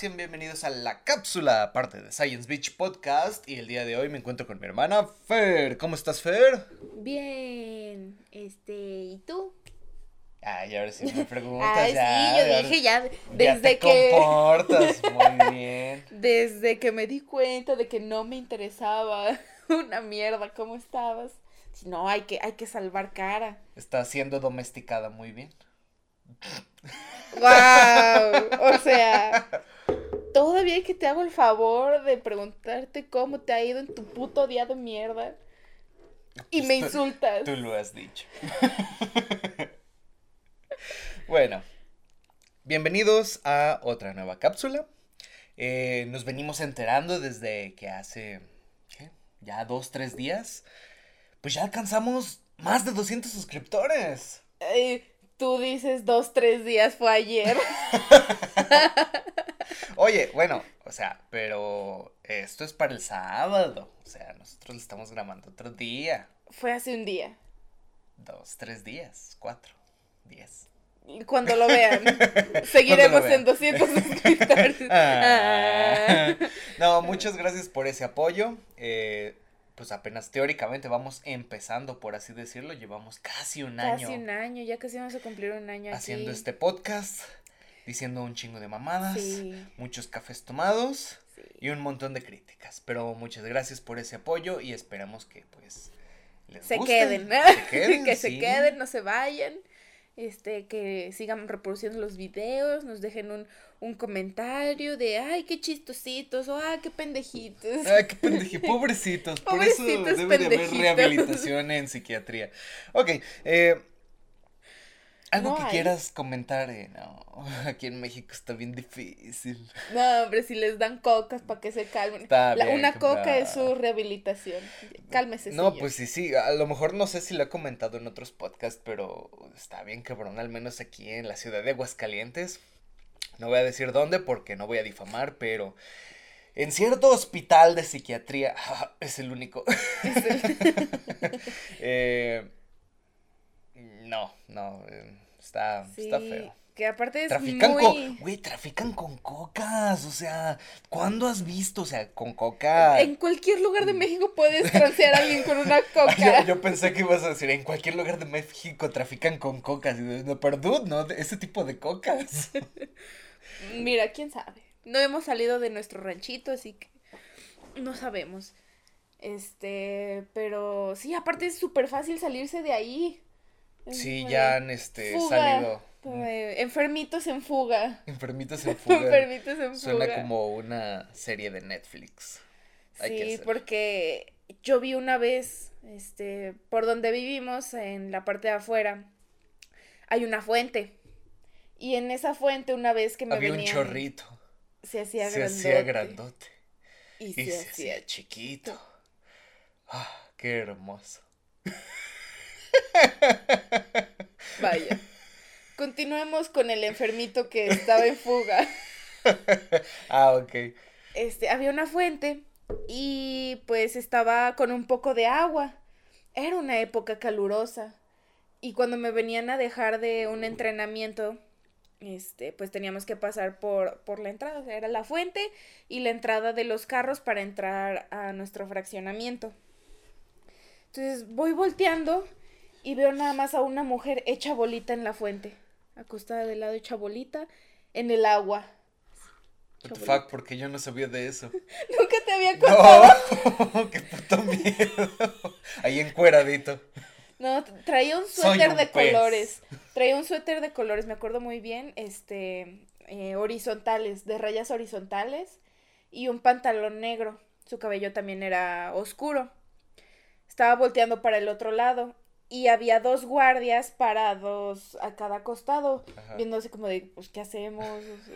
sean bienvenidos a La Cápsula, parte de Science Beach Podcast. Y el día de hoy me encuentro con mi hermana Fer. ¿Cómo estás, Fer? Bien, este, ¿y tú? Ay, ahora sí me preguntas. Ay, ya, sí, yo dije ya, ya desde te que... comportas muy bien. Desde que me di cuenta de que no me interesaba una mierda cómo estabas. Si no, hay que, hay que salvar cara. Está siendo domesticada muy bien. ¡Wow! O sea, todavía que te hago el favor de preguntarte cómo te ha ido en tu puto día de mierda. Y me tú- insultas. Tú lo has dicho. bueno, bienvenidos a otra nueva cápsula. Eh, nos venimos enterando desde que hace, ¿qué? Ya dos, tres días. Pues ya alcanzamos más de 200 suscriptores. Tú dices dos, tres días, fue ayer. Oye, bueno, o sea, pero esto es para el sábado. O sea, nosotros lo estamos grabando otro día. Fue hace un día. Dos, tres días, cuatro, diez. Cuando lo vean, seguiremos vean. en 200 suscriptores. Ah. No, muchas gracias por ese apoyo. Eh, pues apenas teóricamente vamos empezando, por así decirlo. Llevamos casi un año Casi un año, ya casi vamos a cumplir un año haciendo aquí. este podcast, diciendo un chingo de mamadas, Sí, muchos cafés tomados sí. y un montón de críticas. Pero muchas gracias por ese apoyo y esperamos que pues les Se queden, se queden, que se queden, no se vayan. Este, que sigan reproduciendo los videos, nos dejen un, un comentario de, ay, qué chistositos, o ay, qué pendejitos. Ay, qué pendeje, pobrecitos. Por eso Pobrecitos debe de haber pendejitos. rehabilitación en psiquiatría. Ok, eh, algo No que hay. quieras comentar. eh, no, aquí en México está bien difícil. No, hombre, si les dan cocas para que se calmen. Está La- bien, una coca es su rehabilitación. Cálmese, No, señor. pues sí, sí, a lo mejor no sé si lo he comentado en otros podcasts, pero está bien cabrón, al menos aquí en la ciudad de Aguascalientes. No voy a decir dónde porque no voy a difamar, pero en cierto hospital de psiquiatría, es el único. Es el- Eh, no, no, eh, está, está feo. que aparte es Trafican muy... con, güey, trafican con cocas, o sea, ¿cuándo has visto? O sea, con coca. En cualquier lugar de México puedes transear a alguien con una coca. Yo, yo pensé que ibas a decir, en cualquier lugar de México trafican con cocas. No, pero dude, no, ese tipo de cocas. Mira, quién sabe. No hemos salido de nuestro ranchito, así que no sabemos. Este, pero sí, aparte es súper fácil salirse de ahí. Sí, ya han este, fuga, salido de enfermitos en fuga. enfermitos en fuga. enfermitos en fuga. Suena como una serie de Netflix. Hay Sí, porque yo vi una vez, este, por donde vivimos, en la parte de afuera, hay una fuente. Y en esa fuente, una vez que me Había un venían, chorrito. se hacía Se grandote. hacía grandote. Y Y se, hacía chiquito. Ah, qué hermoso. Vaya. Continuemos con el enfermito que estaba en fuga. Ah, ok. Este, había una fuente y pues estaba con un poco de agua. Era una época calurosa. Y cuando me venían a dejar de un entrenamiento, este, pues teníamos que pasar por, por la entrada. O sea, era la fuente y la entrada de los carros para entrar a nuestro fraccionamiento. Entonces voy volteando y veo nada más a una mujer hecha bolita en la fuente. Acostada de lado, hecha bolita en el agua. What the fuck, porque yo no sabía de eso. Nunca te había contado. No, qué puto miedo. Ahí encueradito. No, traía un suéter un de pez. colores. Traía un suéter de colores, me acuerdo muy bien, este, eh, horizontales, de rayas horizontales y un pantalón negro. Su cabello también era oscuro. Estaba volteando para el otro lado y había dos guardias parados a cada costado, Ajá. viéndose como de, pues, ¿qué hacemos?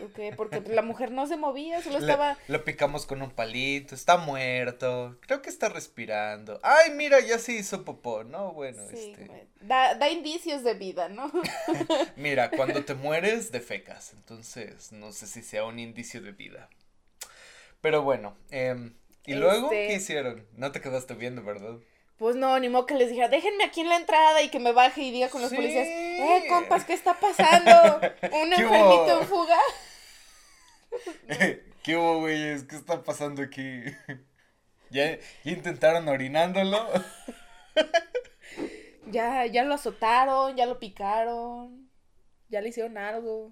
¿O qué? Porque la mujer no se movía, solo estaba... Lo picamos con un palito, está muerto, creo que está respirando. Ay, mira, ya se hizo popó, ¿no? Bueno, Sí, este... da, da indicios de vida, ¿no? Mira, cuando te mueres, defecas, entonces no sé si sea un indicio de vida. Pero bueno, em, ¿y luego Este- qué hicieron? No te quedaste viendo, ¿verdad? Pues no, ni modo que les dijera, déjenme aquí en la entrada y que me baje y diga con los Sí. policías, eh, compas, ¿qué está pasando? ¿Un ¿Qué enfermito en fuga? ¿Qué hubo, güeyes? ¿Qué está pasando aquí? ¿Ya, ¿Ya intentaron orinándolo? ya, ya lo azotaron, ya lo picaron, ya le hicieron algo,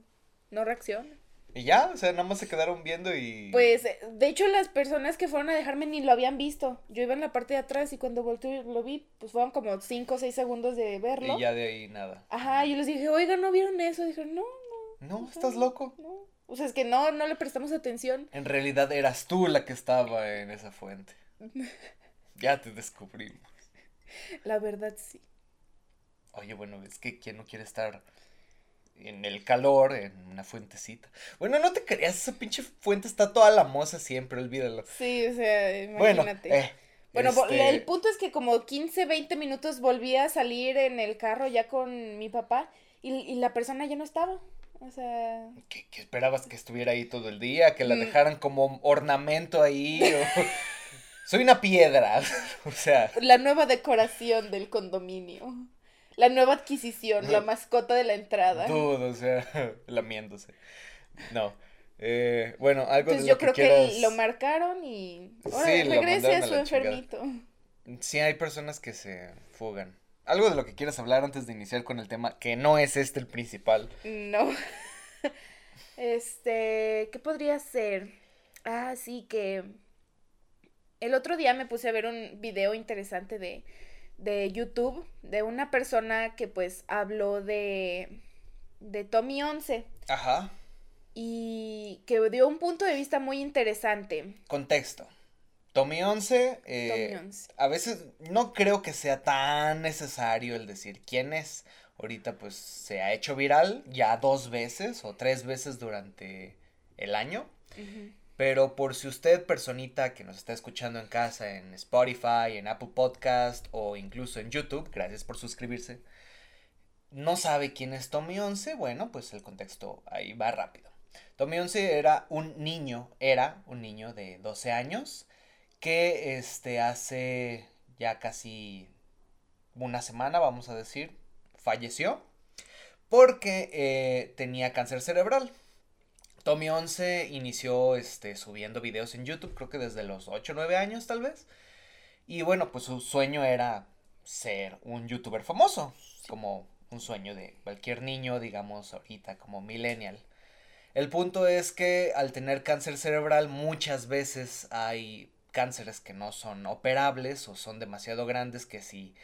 no reacciona. Y ya, o sea, nada más se quedaron viendo y... Pues, eh, de hecho, las personas que fueron a dejarme ni lo habían visto. Yo iba en la parte de atrás y cuando volteé lo vi, pues fueron como 5 o 6 segundos de verlo. Y ya de ahí nada. Ajá, yo les dije, oiga, ¿no vieron eso? Dije, no, no. No, ¿estás loco? No. O sea, es que no, no le prestamos atención. En realidad eras tú la que estaba en esa fuente. ya te descubrimos. La verdad, sí. Oye, bueno, es que ¿quién no quiere estar en el calor, en una fuentecita. Bueno, no te creas, esa pinche fuente está toda la moza siempre, olvídalo. Sí, o sea, imagínate. Bueno, eh, bueno este el punto es que como 15, 20 minutos volví a salir en el carro ya con mi papá y, la persona ya no estaba. O sea... ¿Qué, esperabas que estuviera ahí todo el día? ¿Que la mm. dejaran como ornamento ahí? Soy una piedra, o sea... La nueva decoración del condominio. La nueva adquisición, la mascota de la entrada. Todo, o sea, lamiéndose. No. Eh, bueno, algo de lo yo creo que lo marcaron y sí, regrese a su enfermito. Sí, hay personas que se fugan. Algo de lo que quieras hablar antes de iniciar con el tema, que no es este el principal. No. este, ¿qué podría ser? Ah, sí, que el otro día me puse a ver un video interesante de de YouTube de una persona que pues habló de, de Tommy 11. Ajá. Y que dio un punto de vista muy interesante. Contexto. Tommy 11, eh, a veces no creo que sea tan necesario el decir quién es. Ahorita pues se ha hecho viral ya dos veces o tres veces durante el año. Pero por si usted, personita que nos está escuchando en casa, en Spotify, en Apple Podcast o incluso en YouTube, gracias por suscribirse, no sabe quién es Tommy 11, bueno, pues el contexto ahí va rápido. Tommy 11 era un niño, era un niño de 12 años que este, hace ya casi una semana, vamos a decir, falleció porque eh, tenía cáncer cerebral. Tommy 11 inició este, subiendo videos en YouTube, creo que desde los 8 o 9 años tal vez. Y bueno, pues su sueño era ser un youtuber famoso, como un sueño de cualquier niño, digamos ahorita, como millennial. El punto es que al tener cáncer cerebral muchas veces hay cánceres que no son operables o son demasiado grandes que si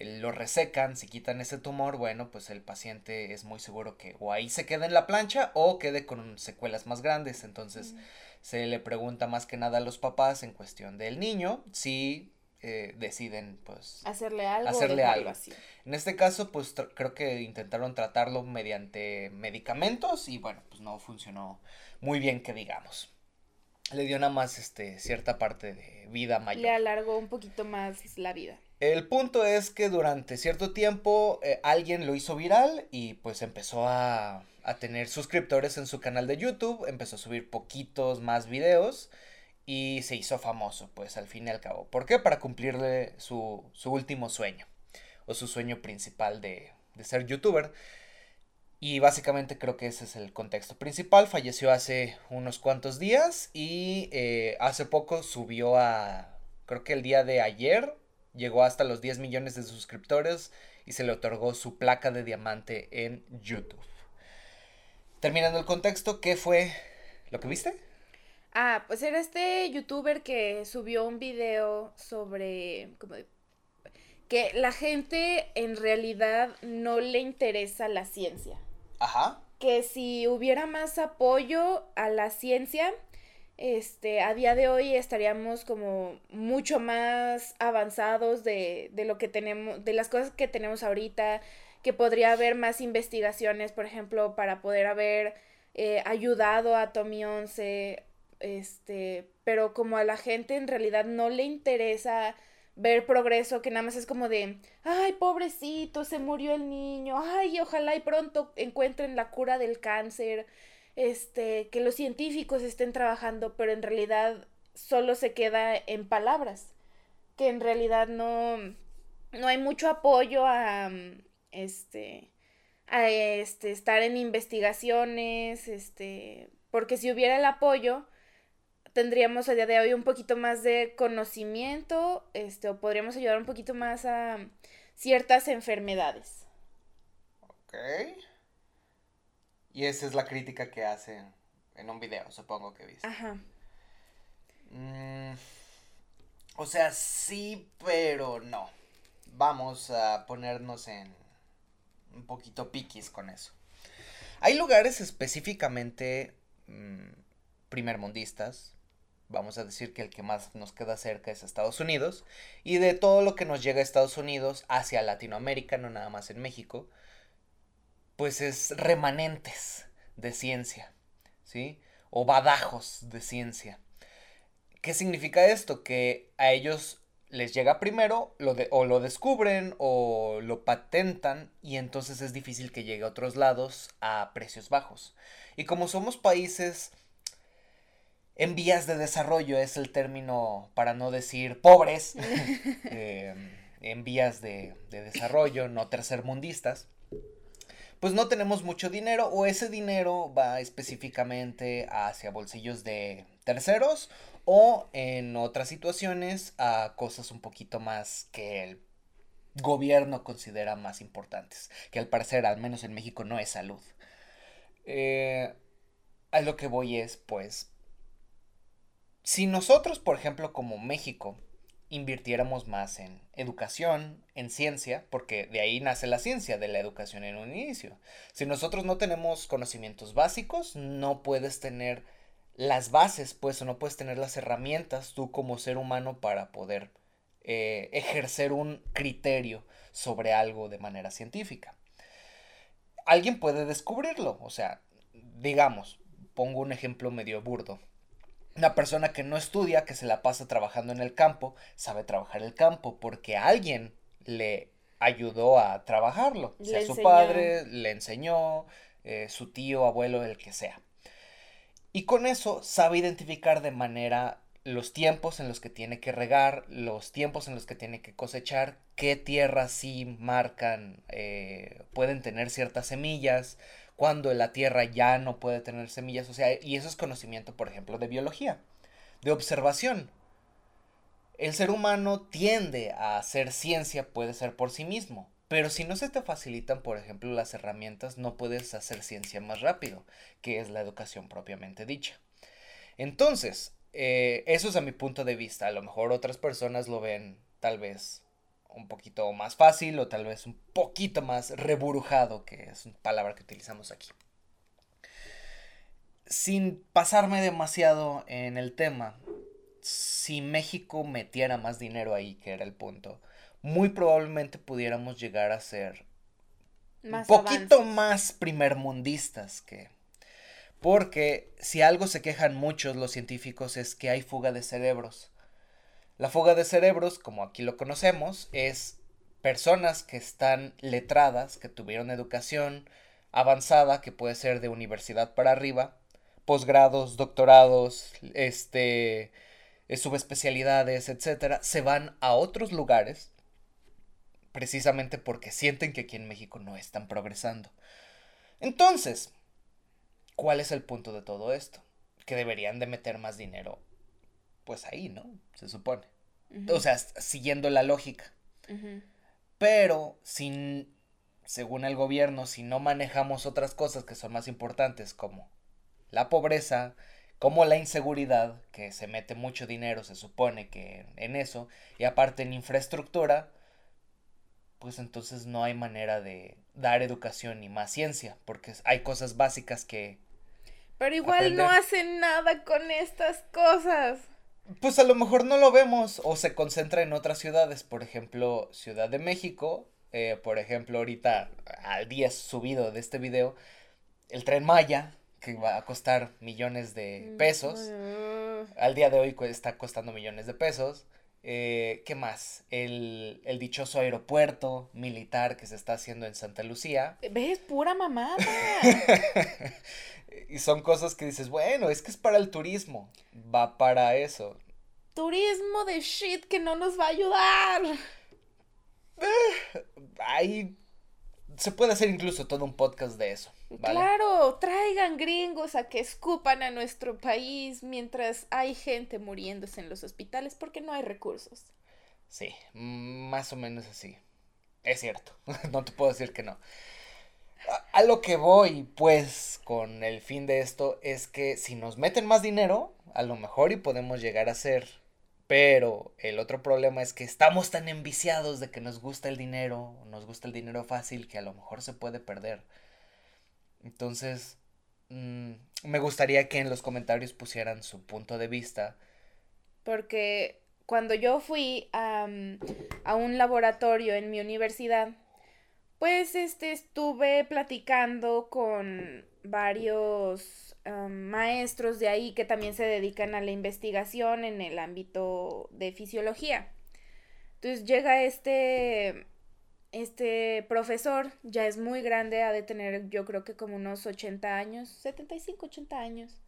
lo resecan, si quitan ese tumor, bueno, pues el paciente es muy seguro que o ahí se quede en la plancha o quede con secuelas más grandes. Entonces se le pregunta más que nada a los papás en cuestión del niño si eh, deciden pues hacerle algo. Hacerle algo. Así. En este caso pues creo que intentaron tratarlo mediante medicamentos y bueno, pues no funcionó muy bien que digamos. Le dio nada más este cierta parte de vida mayor. Le alargó un poquito más la vida. El punto es que durante cierto tiempo eh, alguien lo hizo viral y pues empezó a, a, tener suscriptores en su canal de YouTube, empezó a subir poquitos más videos y se hizo famoso, pues al fin y al cabo. ¿Por qué? Para cumplirle su, su último sueño o su sueño principal de, de ser youtuber. Y básicamente creo que ese es el contexto principal. Falleció hace unos cuantos días y eh, hace poco subió a, creo que el día de ayer llegó hasta los 10 millones de suscriptores y se le otorgó su placa de diamante en YouTube. Terminando el contexto, ¿qué fue lo que viste? Ah, pues era este youtuber que subió un video sobre que la gente en realidad no le interesa la ciencia. Ajá. Que si hubiera más apoyo a la ciencia, este, a día de hoy estaríamos como mucho más avanzados de, de lo que tenemos, de las cosas que tenemos ahorita, que podría haber más investigaciones, por ejemplo, para poder haber eh, ayudado a Tommy 11, este, pero como a la gente en realidad no le interesa ver progreso, que nada más es como de, ay, pobrecito, se murió el niño, ay, ojalá y pronto encuentren la cura del cáncer este, que los científicos estén trabajando, pero en realidad solo se queda en palabras, que en realidad no, no hay mucho apoyo a, este, a este, estar en investigaciones, este, porque si hubiera el apoyo, tendríamos a día de hoy un poquito más de conocimiento, este, o podríamos ayudar un poquito más a ciertas enfermedades. Ok. Y esa es la crítica que hacen en un video, supongo que viste. Ajá. Mm, o sea, sí, pero no. Vamos a ponernos en un poquito piquis con eso. Hay lugares específicamente mm, primermundistas. Vamos a decir que el que más nos queda cerca es Estados Unidos. Y de todo lo que nos llega a Estados Unidos hacia Latinoamérica, no nada más en México, pues es remanentes de ciencia, ¿sí? O badajos de ciencia. ¿Qué significa esto? Que a ellos les llega primero, lo de, o lo descubren o lo patentan y entonces es difícil que llegue a otros lados a precios bajos. Y como somos países en vías de desarrollo, es el término para no decir pobres, eh, en vías de, de desarrollo, no tercermundistas, pues no tenemos mucho dinero o ese dinero va específicamente hacia bolsillos de terceros o en otras situaciones a cosas un poquito más que el gobierno considera más importantes, que al parecer, al menos en México, no es salud. Eh, a lo que voy es, pues, si nosotros, por ejemplo, como México, invirtiéramos más en educación, en ciencia, porque de ahí nace la ciencia, de la educación en un inicio. Si nosotros no tenemos conocimientos básicos, no puedes tener las bases, pues, o no puedes tener las herramientas tú como ser humano para poder eh, ejercer un criterio sobre algo de manera científica. Alguien puede descubrirlo, o sea, digamos, pongo un ejemplo medio burdo. Una persona que no estudia, que se la pasa trabajando en el campo, sabe trabajar el campo porque alguien le ayudó a trabajarlo. sea su padre, le enseñó, eh, su tío, abuelo, el que sea. Y con eso sabe identificar de manera los tiempos en los que tiene que regar, los tiempos en los que tiene que cosechar, qué tierras sí marcan, eh, pueden tener ciertas semillas, cuando la tierra ya no puede tener semillas, o sea, y eso es conocimiento, por ejemplo, de biología, de observación. El ser humano tiende a hacer ciencia, puede ser por sí mismo, pero si no se te facilitan, por ejemplo, las herramientas, no puedes hacer ciencia más rápido, que es la educación propiamente dicha. Entonces, eh, eso es a mi punto de vista. A lo mejor otras personas lo ven tal vez un poquito más fácil o tal vez un poquito más reburujado, que es una palabra que utilizamos aquí. Sin pasarme demasiado en el tema, si México metiera más dinero ahí, que era el punto, muy probablemente pudiéramos llegar a ser un poquito más primermundistas que... Porque si algo se quejan muchos los científicos es que hay fuga de cerebros. La fuga de cerebros, como aquí lo conocemos, es personas que están letradas, que tuvieron educación avanzada, que puede ser de universidad para arriba, posgrados, doctorados, este, eh, subespecialidades, etcétera, se van a otros lugares precisamente porque sienten que aquí en México no están progresando. Entonces, ¿cuál es el punto de todo esto? Que deberían de meter más dinero, pues ahí, ¿no? Se supone. O sea, siguiendo la lógica. Pero, sin, según el gobierno, si no manejamos otras cosas que son más importantes como la pobreza, como la inseguridad, que se mete mucho dinero, se supone que en eso, y aparte en infraestructura, pues entonces no hay manera de dar educación ni más ciencia, porque hay cosas básicas que... Pero igual no hacen nada con estas cosas. Pues a lo mejor no lo vemos o se concentra en otras ciudades, por ejemplo, Ciudad de México, eh, por ejemplo, ahorita al día subido de este video, el tren Maya, que va a costar millones de mm, pesos, al día de hoy está costando millones de pesos. Eh, ¿Qué más? El, dichoso aeropuerto militar que se está haciendo en Santa Lucía. ¿Ves? Pura mamada. y son cosas que dices, bueno, es que es para el turismo. Va para eso. Turismo de shit que no nos va a ayudar. Eh, ahí se puede hacer incluso todo un podcast de eso. Claro, traigan gringos a que escupan a nuestro país mientras hay gente muriéndose en los hospitales porque no hay recursos. Sí, más o menos así. Es cierto, no te puedo decir que no. A, lo que voy, pues, con el fin de esto es que si nos meten más dinero, a lo mejor y podemos llegar a ser. Pero el otro problema es que estamos tan enviciados de que nos gusta el dinero, nos gusta el dinero fácil, que a lo mejor se puede perder. Entonces, mm, me gustaría que en los comentarios pusieran su punto de vista. Porque cuando yo fui a, a un laboratorio en mi universidad, pues este estuve platicando con varios maestros de ahí que también se dedican a la investigación en el ámbito de fisiología. Entonces llega este este profesor, ya es muy grande, ha de tener yo creo que como unos 80 años, 75, 80 años.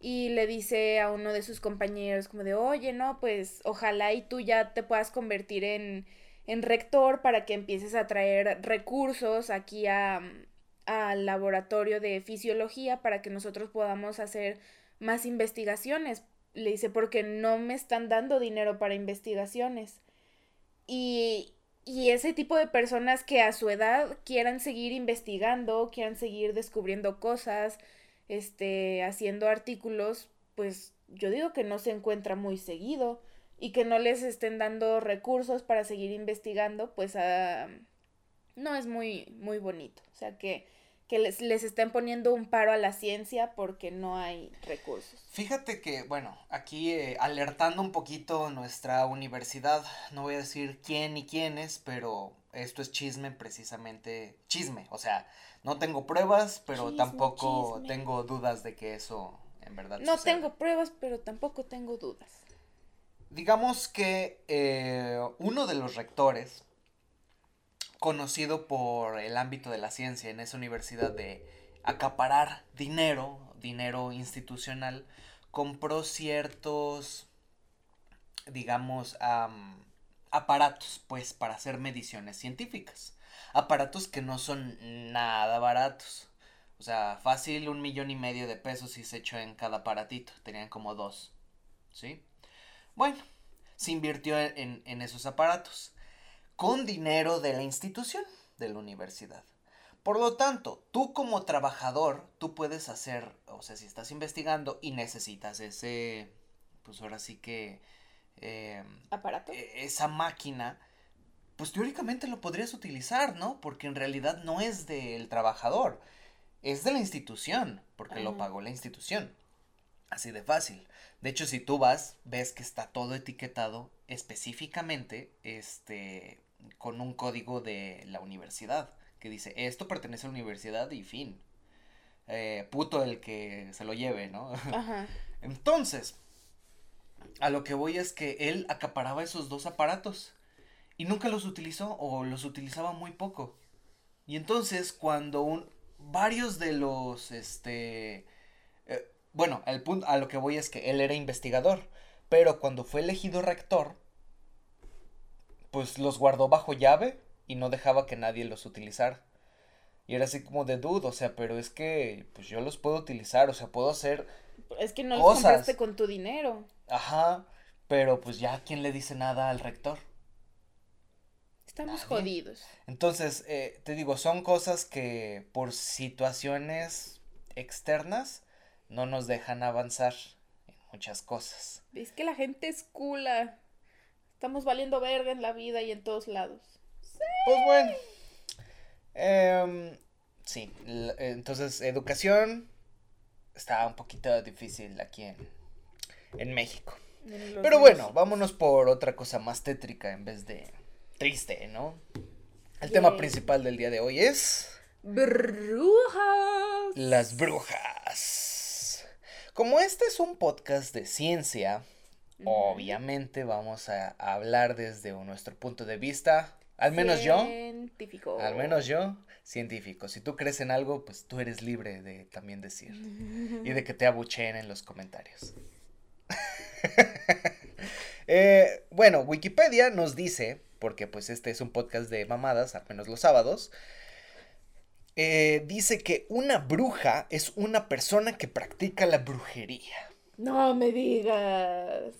Y le dice a uno de sus compañeros como de, oye, no, pues ojalá y tú ya te puedas convertir en en rector para que empieces a traer recursos aquí a, al laboratorio de fisiología para que nosotros podamos hacer más investigaciones. Le dice, porque no me están dando dinero para investigaciones. Y, y ese tipo de personas que a su edad quieran seguir investigando, quieran seguir descubriendo cosas, este, haciendo artículos, pues yo digo que no se encuentra muy seguido y que no les estén dando recursos para seguir investigando, pues ah, no es muy, muy bonito. O sea, que, que les, les, estén poniendo un paro a la ciencia porque no hay recursos. Fíjate que, bueno, aquí eh, alertando un poquito nuestra universidad, no voy a decir quién y quiénes, pero esto es chisme precisamente, chisme, o sea, no tengo pruebas, pero tampoco tengo dudas de que eso en verdad No tengo pruebas, pero tampoco tengo dudas digamos que eh, uno de los rectores, conocido por el ámbito de la ciencia en esa universidad de acaparar dinero, dinero institucional, compró ciertos, digamos, aparatos, pues, para hacer mediciones científicas. Aparatos que no son nada baratos. O sea, fácil un millón y medio de pesos y se echó en cada aparatito. Tenían como dos. ¿Sí? Bueno, se invirtió en, esos aparatos con dinero de la institución, de la universidad. Por lo tanto, tú como trabajador, tú puedes hacer, o sea, si estás investigando y necesitas ese, pues ahora sí que... Eh, ¿Aparato? E, esa máquina, pues teóricamente lo podrías utilizar, ¿no? Porque en realidad no es del trabajador, es de la institución, porque lo pagó la institución. Así de fácil. De hecho, si tú vas, ves que está todo etiquetado específicamente este, con un código de la universidad que dice esto pertenece a la universidad y fin. Eh, puto el que se lo lleve, ¿no? Ajá. Entonces, a lo que voy es que él acaparaba esos dos aparatos y nunca los utilizó o los utilizaba muy poco. Y entonces cuando un, varios de los, este, bueno, el punto a lo que voy es que él era investigador, pero cuando fue elegido rector, pues los guardó bajo llave y no dejaba que nadie los utilizara. Y era así como de duda, o sea, pero es que pues yo los puedo utilizar, o sea, puedo hacer Es que no los compraste con tu dinero. Ajá, pero pues ya quién le dice nada al rector. Estamos jodidos. Entonces, eh, te digo, son cosas que por situaciones externas no nos dejan avanzar en muchas cosas. Es que la gente es cula. Estamos valiendo verga en la vida y en todos lados. Pues bueno. Em, sí, entonces educación está un poquito difícil aquí en, en México. Pero bueno, vámonos por otra cosa más tétrica en vez de triste, ¿no? El tema principal del día de hoy es... Brujas. Las brujas. Como este es un podcast de ciencia, obviamente vamos a hablar desde nuestro punto de vista, al menos yo. Científico. Al menos yo, científico. Si tú crees en algo, pues tú eres libre de también decir. y de que te abucheen en los comentarios. Eh, bueno, Wikipedia nos dice, porque pues este es un podcast de mamadas, al menos los sábados, eh, dice que una bruja es una persona que practica la brujería. No me digas.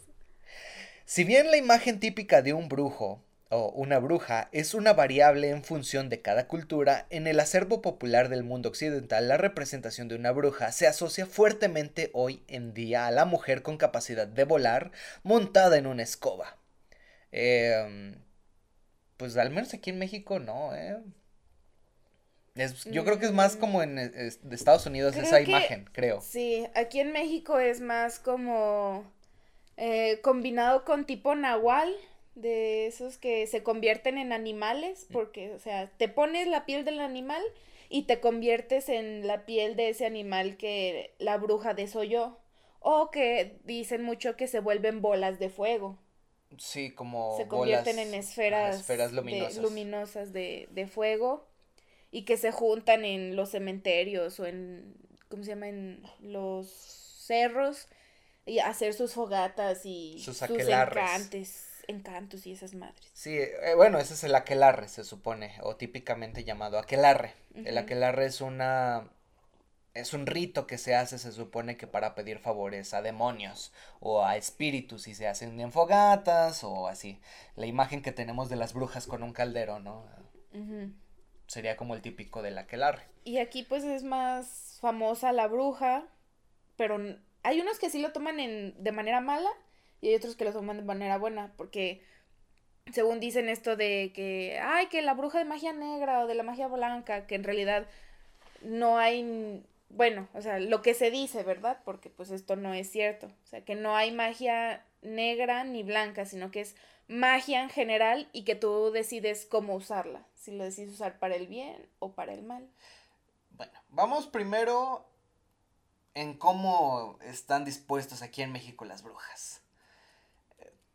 Si bien la imagen típica de un brujo o una bruja es una variable en función de cada cultura, en el acervo popular del mundo occidental la representación de una bruja se asocia fuertemente hoy en día a la mujer con capacidad de volar montada en una escoba. Em, pues al menos aquí en México no, ¿eh? Yo creo que es más como en de Estados Unidos esa imagen, creo. Sí, aquí en México es más como eh, combinado con tipo nahual, de esos que se convierten en animales, mm. porque, o sea, te pones la piel del animal y te conviertes en la piel de ese animal que la bruja desoyó. O que dicen mucho que se vuelven bolas de fuego. Sí, como. Se convierten en esferas, esferas luminosas, de, luminosas de, de fuego y que se juntan en los cementerios o en, ¿cómo se llama? En los cerros y hacer sus fogatas y sus, sus encantes, encantos y esas madres. Sí, eh, bueno, ese es el aquelarre, se supone, o típicamente llamado aquelarre. El aquelarre es una es un rito que se hace, se supone que para pedir favores a demonios o a espíritus y se hacen en fogatas o así. La imagen que tenemos de las brujas con un caldero, ¿no? Sería como el típico del aquelarre. Y aquí pues es más famosa la bruja, pero hay unos que sí lo toman en, de manera mala y hay otros que lo toman de manera buena, porque según dicen esto de que, ay, que la bruja de magia negra o de la magia blanca, que en realidad no hay, bueno, o sea, lo que se dice, ¿verdad? Porque pues esto no es cierto, o sea, que no hay magia negra ni blanca, sino que es magia en general y que tú decides cómo usarla, si lo decides usar para el bien o para el mal. Bueno, vamos primero en cómo están dispuestos aquí en México las brujas.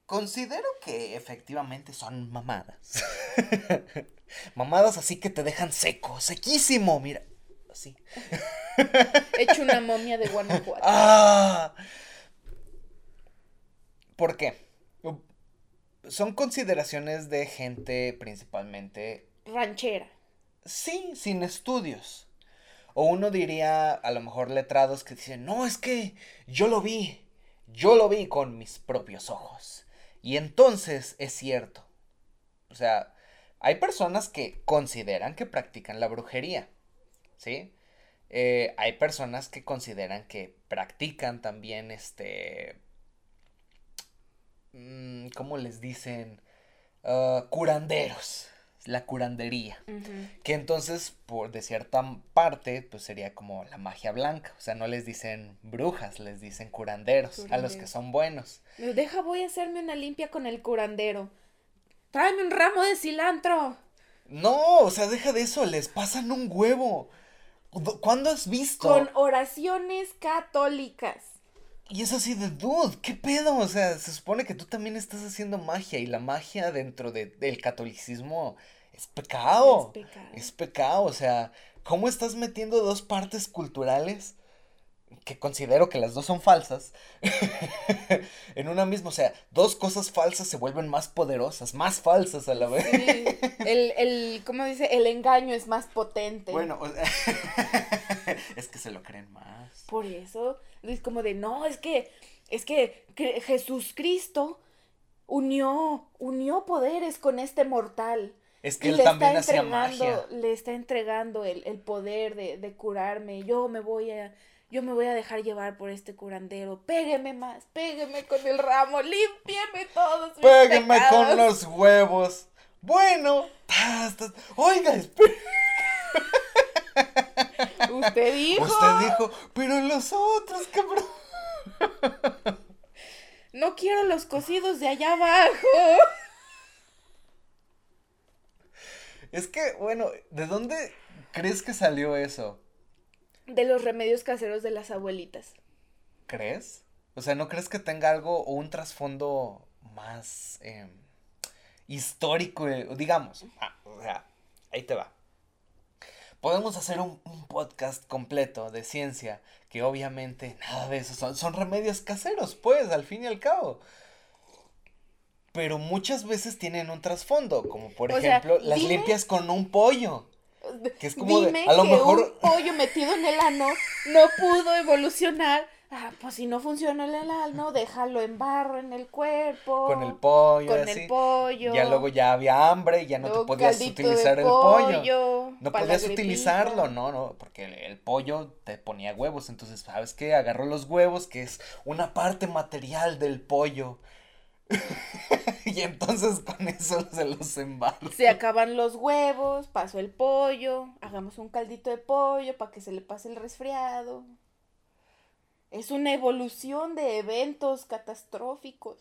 Considero que efectivamente son mamadas. mamadas así que te dejan seco, sequísimo, mira, así. Hecho una momia de Guanajuato. Ah. ¿Por qué? Son consideraciones de gente principalmente... Ranchera. Sí, sin estudios. O uno diría, a lo mejor letrados que dicen, no, es que yo lo vi, yo lo vi con mis propios ojos. Y entonces es cierto. O sea, hay personas que consideran que practican la brujería, ¿sí? Eh, hay personas que consideran que practican también este ¿cómo les dicen? Ah, curanderos, la curandería. Que entonces, por de cierta parte, pues sería como la magia blanca. O sea, no les dicen brujas, les dicen curanderos, a los que son buenos. Deja, voy a hacerme una limpia con el curandero. Tráeme un ramo de cilantro. No, o sea, deja de eso, les pasan un huevo. ¿Cuándo has visto? Con oraciones católicas. Y es así de, dude, ¿qué pedo? O sea, se supone que tú también estás haciendo magia y la magia dentro del catolicismo es pecado. Es pecado. Es pecado, o sea, ¿cómo estás metiendo dos partes culturales? que considero que las dos son falsas, en una misma, o sea, dos cosas falsas se vuelven más poderosas, más falsas a la vez. Sí, el, el, ¿cómo dice? El engaño es más potente. Bueno, es que se lo creen más. Por eso, es como de, no, es que, es que, Jesús Cristo unió, unió poderes con este mortal. Es que él también hacía magia. Le está entregando el, el poder de, de curarme. Yo me voy a yo me voy a dejar llevar por este curandero. Pégueme más, pégueme con el ramo, límpieme todos. Pégueme con los huevos. Bueno, oiga, espera. Usted dijo. Usted dijo, pero los otros, cabrón. No quiero los cocidos de allá abajo. Es que, bueno, ¿de dónde crees que salió eso? De los remedios caseros de las abuelitas. ¿Crees? O sea, ¿no crees que tenga algo o un trasfondo más em, histórico? Eh, digamos, ah, o sea, ahí te va. Podemos hacer un, podcast completo de ciencia, que obviamente nada de eso son, son remedios caseros, pues, al fin y al cabo pero muchas veces tienen un trasfondo, como por ejemplo las limpias con un pollo. Que es como Dime de, a lo que mejor... un pollo metido en el ano no pudo evolucionar. Ah, pues si no funciona el ano, déjalo en barro en el cuerpo. Con el pollo, Con así. el pollo. Ya luego ya había hambre y ya no luego te podías utilizar el pollo. pollo, No podías utilizarlo, no, no, porque el, el pollo te ponía huevos. Entonces, ¿sabes qué? Agarró los huevos, que es una parte material del pollo. y entonces con eso se los embarra. Se acaban los huevos, pasó el pollo, hagamos un caldito de pollo para que se le pase el resfriado. Es una evolución de eventos catastróficos.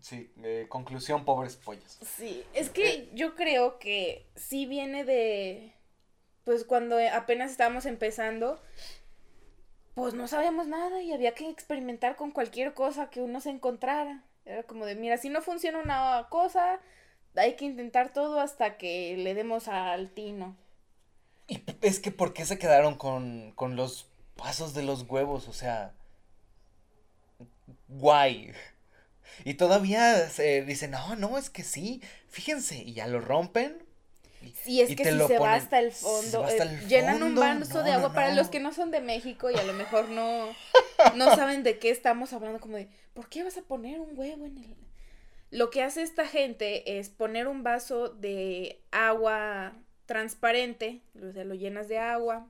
Sí, eh, conclusión, pobres pollos. Sí, es que yo creo que sí viene de, pues cuando apenas estábamos empezando, pues no sabíamos nada y había que experimentar con cualquier cosa que uno se encontrara. Era como de, mira, si no funciona una cosa, hay que intentar todo hasta que le demos al tino. Y es que, ¿por qué se quedaron con, con los pasos de los huevos? O sea, guay. Y todavía se dicen, no, no, es que sí, fíjense, y ya lo rompen. y- Sí, es y que si se va hasta el fondo, eh, llenan un vaso de agua no, para los que no son de México y a lo mejor no, no saben de qué estamos hablando, como de, ¿por qué vas a poner un huevo en el...? Lo que hace esta gente es poner un vaso de agua transparente, o sea, lo llenas de agua,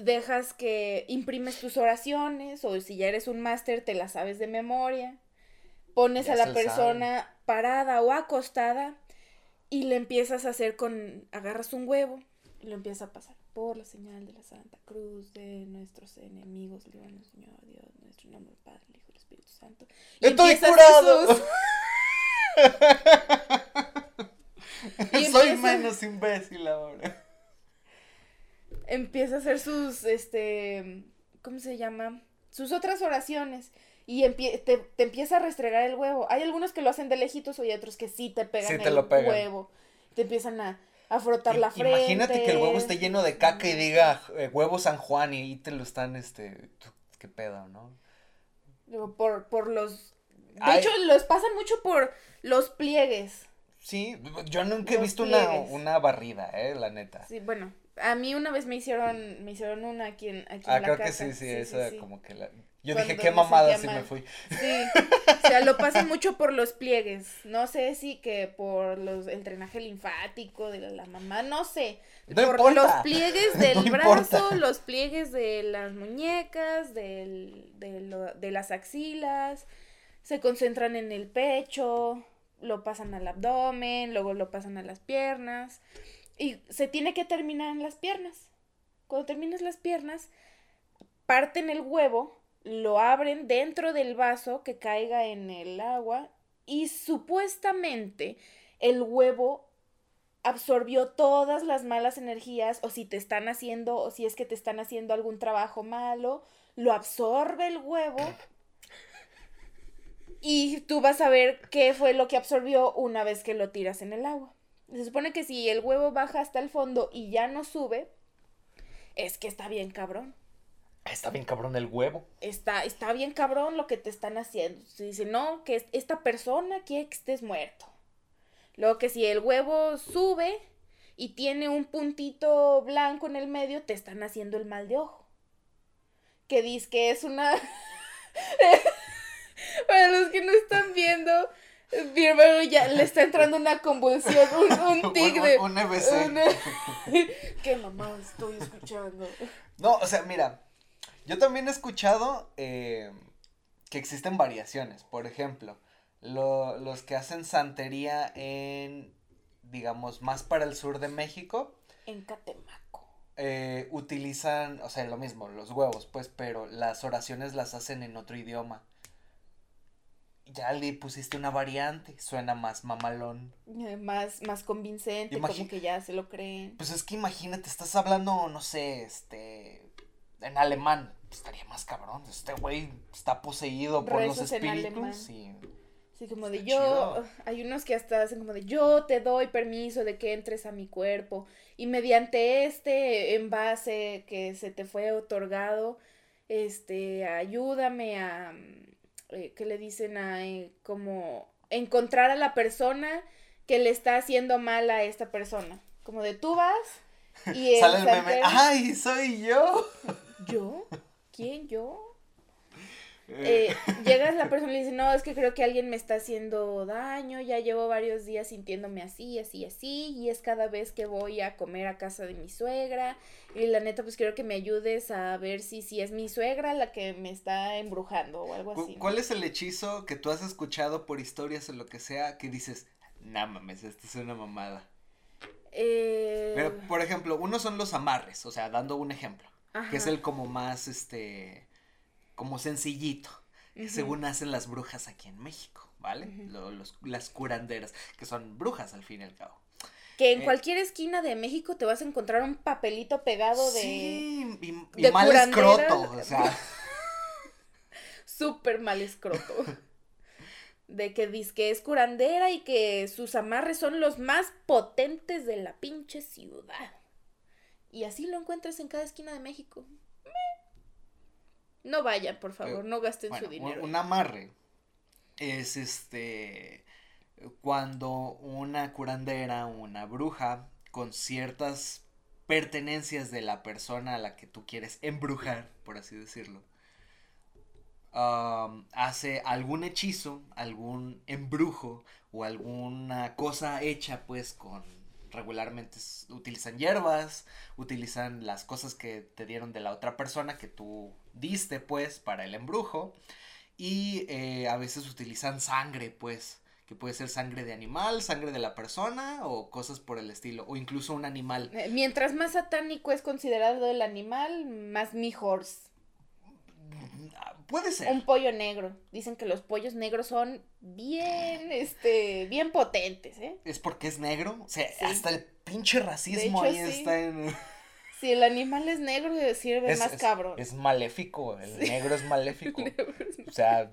dejas que imprimes tus oraciones, o si ya eres un máster, te las sabes de memoria, pones Ya a la persona parada o acostada y le empiezas a hacer con, agarras un huevo y lo empiezas a pasar por la señal de la Santa Cruz de nuestros enemigos, líbranos Señor Dios, nuestro nombre Padre, el Hijo y el Espíritu Santo. Y ¡Estoy curado! sus- Soy menos imbécil ahora. Empieza a hacer sus, este, ¿cómo se llama? Sus otras oraciones. Y te, te empieza a restregar el huevo. Hay algunos que lo hacen de lejitos y hay otros que sí te pegan Sí te el lo pegan. huevo. Te empiezan a, a frotar la frente. Imagínate que el huevo esté lleno de caca y diga eh, huevo San Juan y te lo están, este, qué pedo, ¿no? Por, por los... De Ay. hecho, los pasan mucho por los pliegues. Sí, yo nunca he Los visto una, una barrida, eh, la neta. Sí, bueno, a mí una vez me hicieron, me hicieron una aquí en, aquí ah, en la creo que casa. sí, sí, esa sí. como que la... Yo Cuando dije, qué mamada, sí me fui. Sí, o sea, lo pasan mucho por los pliegues. No sé si que por los, el drenaje linfático de la, la mamá, no sé. No por importa. los pliegues del No brazo, importa. los pliegues de las muñecas, del, de, lo- de las axilas, se concentran en el pecho, lo pasan al abdomen, luego lo pasan a las piernas. Y se tiene que terminar en las piernas. Cuando terminas las piernas, parten el huevo, lo abren dentro del vaso que caiga en el agua y supuestamente el huevo absorbió todas las malas energías o si te están haciendo o si es que te están haciendo algún trabajo malo, lo absorbe el huevo y tú vas a ver qué fue lo que absorbió una vez que lo tiras en el agua. Se supone que si el huevo baja hasta el fondo y ya no sube, es que está bien cabrón. Está bien cabrón el huevo. Está, está bien cabrón lo que te están haciendo. Se dice, no, que es- esta persona quiere que estés muerto. Luego que si el huevo sube y tiene un puntito blanco en el medio, te están haciendo el mal de ojo. Que dice que es una... Para los que no están viendo, mi hermano ya le está entrando una convulsión, un, un tic de... Un, un EBC. una- ¿Qué mamá estoy escuchando? No, o sea, mira, yo también he escuchado eh, que existen variaciones. Por ejemplo, lo- los que hacen santería en, digamos, más para el sur de México, En Catemaco. eh, utilizan, o sea, lo mismo, los huevos, pues, pero las oraciones las hacen en otro idioma. Ya le pusiste una variante, suena más mamalón. Eh, más, más convincente, como que ya se lo creen. Pues es que imagínate, estás hablando, no sé, este, en alemán, pues estaría más cabrón. Este güey está poseído por los Rezos espíritus y... Sí, como de yo, chido. hay unos que hasta hacen como de yo te doy permiso de que entres a mi cuerpo y mediante este envase que se te fue otorgado, este, ayúdame a, eh, ¿qué le dicen? A eh, como encontrar a la persona que le está haciendo mal a esta persona. Como de tú vas y el Sale el meme. ¡Ay, soy yo! ¿Yo? ¿Quién? ¿Yo? Eh, llegas la persona y le dice, no, es que creo que alguien me está haciendo daño, ya llevo varios días sintiéndome así, así, así, y es cada vez que voy a comer a casa de mi suegra, y la neta, pues quiero que me ayudes a ver si, si es mi suegra la que me está embrujando o algo así. ¿no? ¿Cuál es el hechizo que tú has escuchado por historias o lo que sea que dices, no mames, esto es una mamada? Eh, Pero, por ejemplo, uno son los amarres, o sea, dando un ejemplo, que es el como más, este, como sencillito, ujú. según hacen las brujas aquí en México, ¿vale? Ujú. Lo- los, las curanderas, que son brujas al fin y al cabo. Que en eh, cualquier esquina de México te vas a encontrar un papelito pegado de Sí, y, y de mal curandera. escroto, o sea, súper mal escroto. De que dice que es curandera y que sus amarres son los más potentes de la pinche ciudad. Y así lo encuentras en cada esquina de México. No vayan, por favor, Eh, no gasten Bueno, su dinero. un amarre es este cuando una curandera, una bruja con ciertas pertenencias de la persona a la que tú quieres embrujar, por así decirlo, hace algún hechizo, algún embrujo o alguna cosa hecha pues con regularmente utilizan hierbas, utilizan las cosas que te dieron de la otra persona que tú diste pues para el embrujo y eh, a veces utilizan sangre pues que puede ser sangre de animal, sangre de la persona o cosas por el estilo o incluso un animal. Eh, Mientras más satánico es considerado el animal, más mejor. Ah, Puede ser. Un pollo negro. Dicen que los pollos negros son bien, este, bien potentes, ¿eh? Es porque es negro, o sea, Sí. hasta el pinche racismo ahí sí. está en Si el animal es negro, sirve es, más es- cabrón. es maléfico, el Sí. negro es maléfico. Negro es O sea,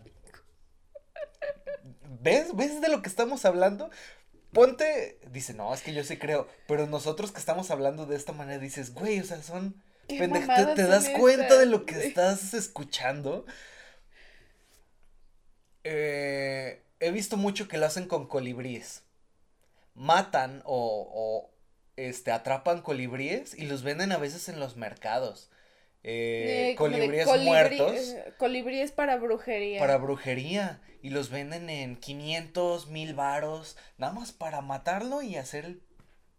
¿ves? ¿Ves de lo que estamos hablando? Ponte, dice, no, es que yo sí creo, pero nosotros que estamos hablando de esta manera dices, güey, o sea, son ¿Qué pendejo, ¿te, das cuenta de lo que Sí. estás escuchando? Eh, he visto mucho que lo hacen con colibríes. Matan o, este, atrapan colibríes y los venden a veces en los mercados. Eh, Eh, colibríes colibrí- muertos eh, Colibríes para brujería. para brujería y los venden en 500 mil varos, nada más para matarlo y hacer el